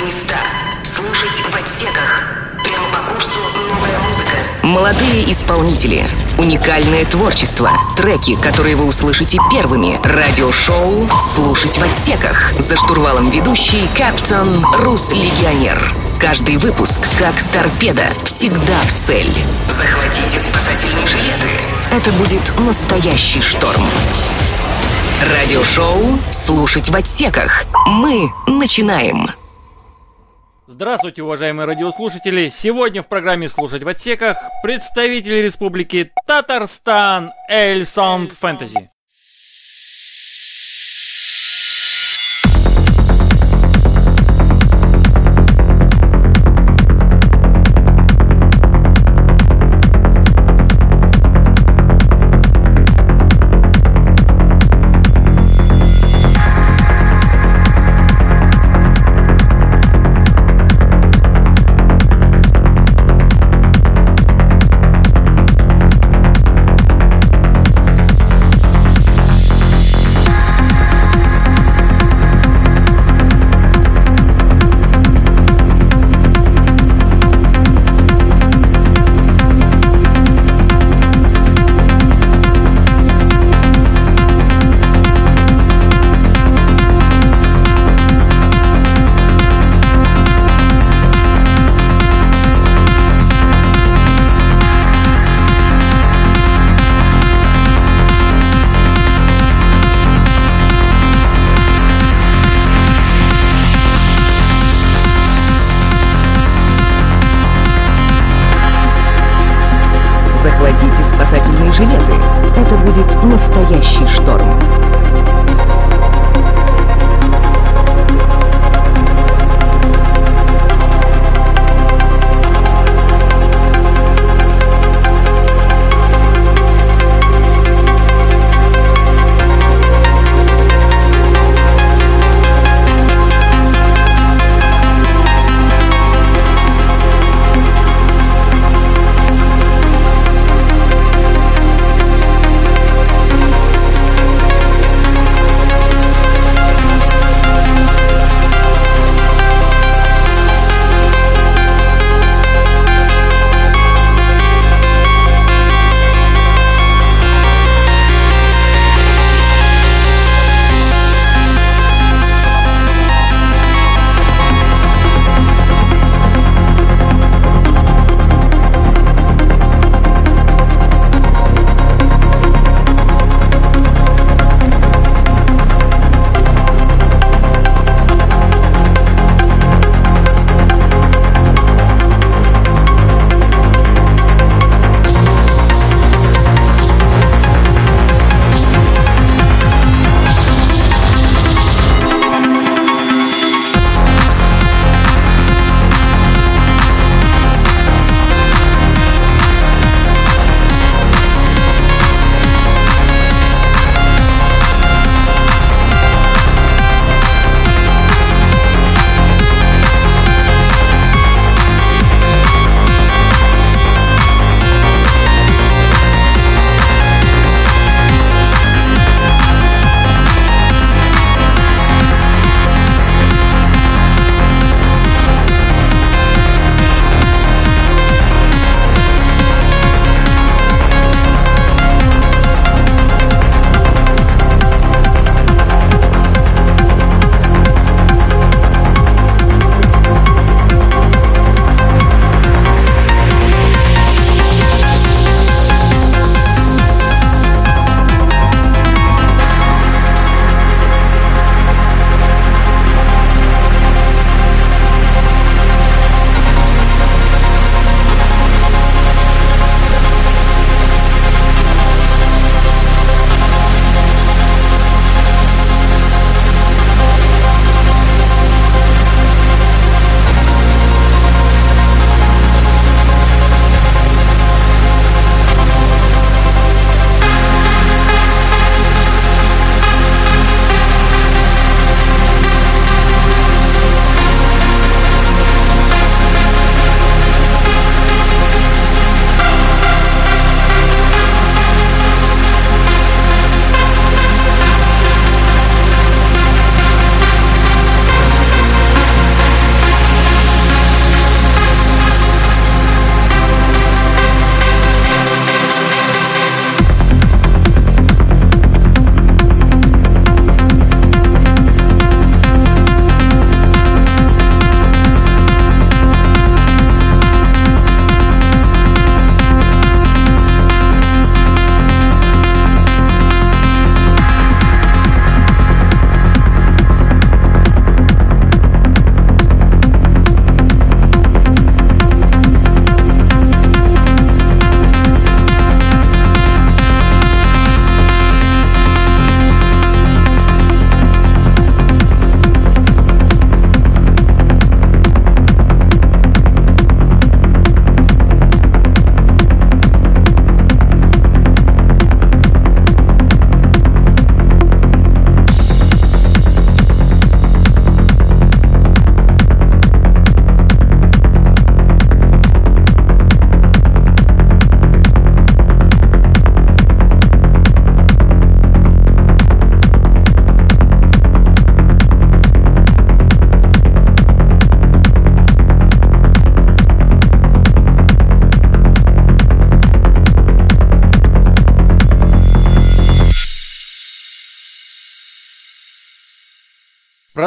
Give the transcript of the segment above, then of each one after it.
свободные места. Слушать в отсеках. Прямо по курсу новая музыка. Молодые исполнители, уникальное творчество, треки, которые вы услышите первыми, радиошоу «Слушать в отсеках». За штурвалом ведущий Каптон Рус Легионер. Каждый выпуск, как торпеда, всегда в цель. Захватите спасательные жилеты. Это будет настоящий шторм. Радиошоу «Слушать в отсеках». Мы начинаем. Здравствуйте, уважаемые радиослушатели! Сегодня в программе «Слушать в отсеках» представители республики Татарстан Эль Саунд Фэнтези.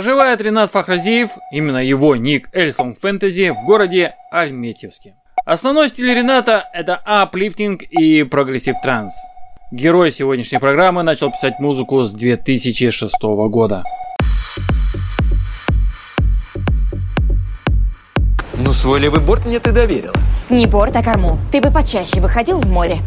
Проживает Ренат Фахразиев, именно его ник LSound Fantasy, в городе Альметьевске. Основной стиль Рената это uplifting и progressive trance. Герой сегодняшней программы начал писать музыку с 2006 года. Ну свой левый борт мне ты доверила. Не борт, а корму. Ты бы почаще выходил в море.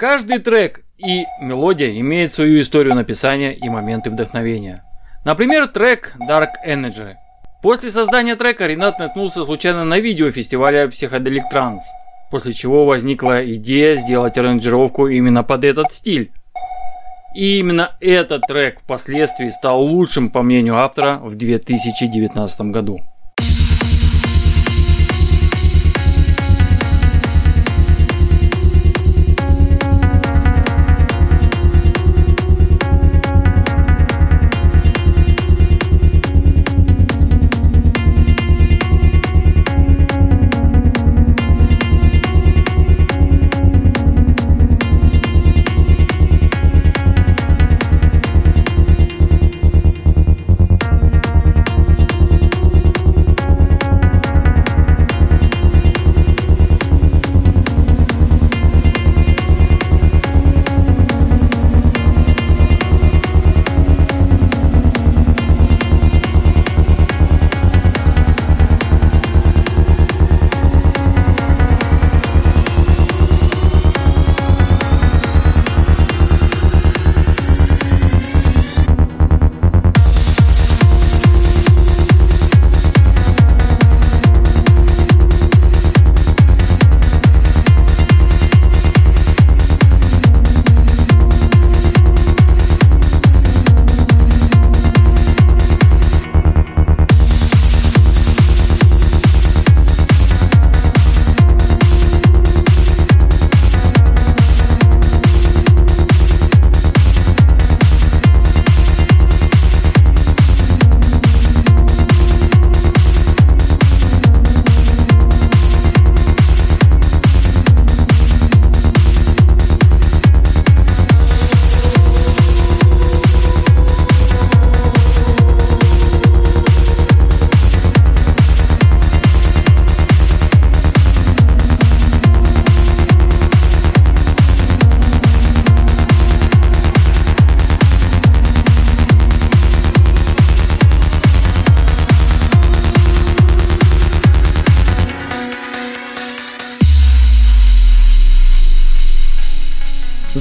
Каждый трек и мелодия имеет свою историю написания и моменты вдохновения. Например, трек Dark Energy. После создания трека Ренат наткнулся случайно на видео фестиваля Psychedelic Trance, после чего возникла идея сделать аранжировку именно под этот стиль. И именно этот трек впоследствии стал лучшим по мнению автора в 2019 году.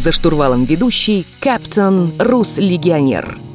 За штурвалом ведущий Каптон Рус Легионер.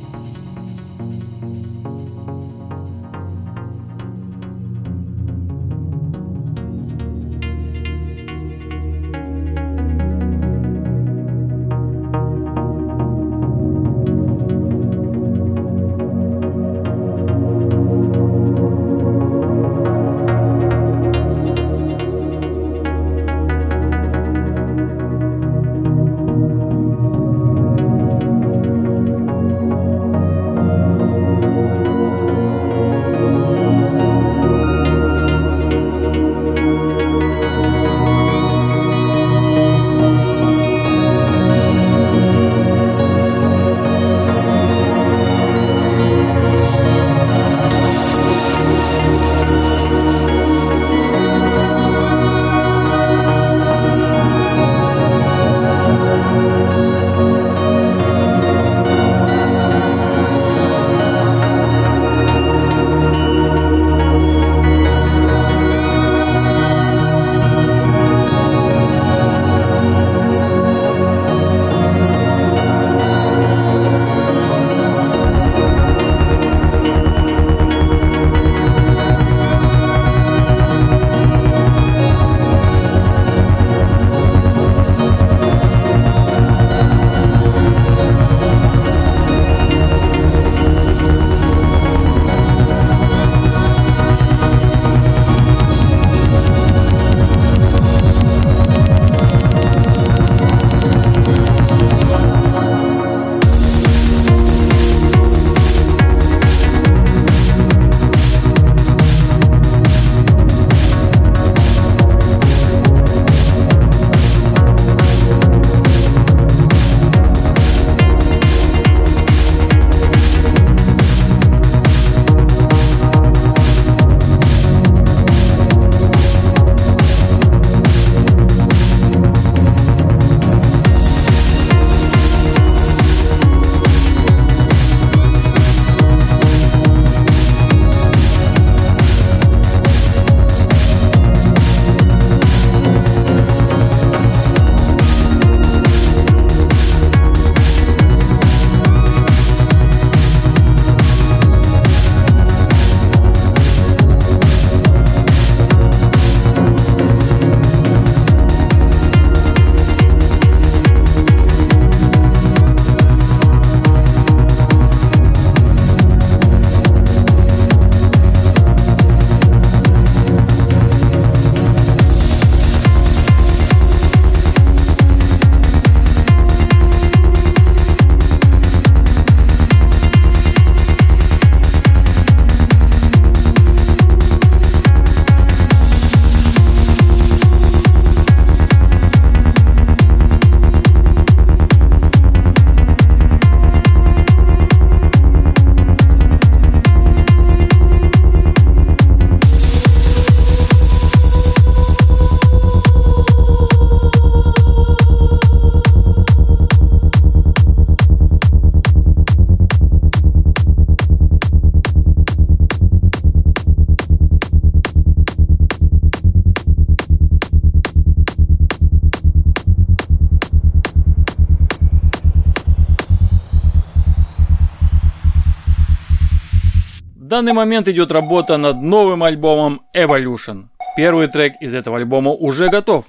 Данный момент идет работа над новым альбомом Evolution. Первый трек из этого альбома уже готов.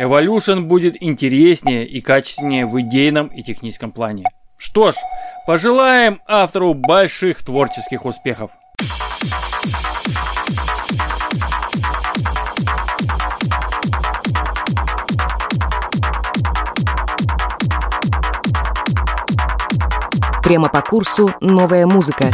Evolution будет интереснее и качественнее в идейном и техническом плане. Что ж, пожелаем автору больших творческих успехов. Прямо по курсу новая музыка.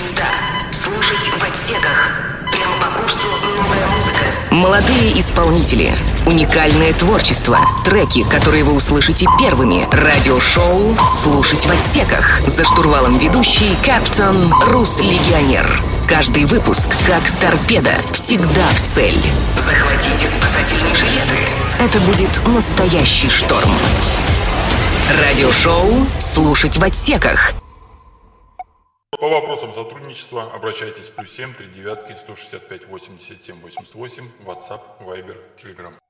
Места. Слушать в отсеках. Прямо по курсу новая музыка. Молодые исполнители, уникальное творчество, треки, которые вы услышите первыми, радиошоу «Слушать в отсеках». За штурвалом ведущий Каптон Рус Легионер. Каждый выпуск, как торпеда, всегда в цель. Захватите спасательные жилеты. Это будет настоящий шторм. Радиошоу «Слушать в отсеках». По вопросам сотрудничества обращайтесь плюс 7 3 девятки 165 87 88 WhatsApp, Viber, Telegram.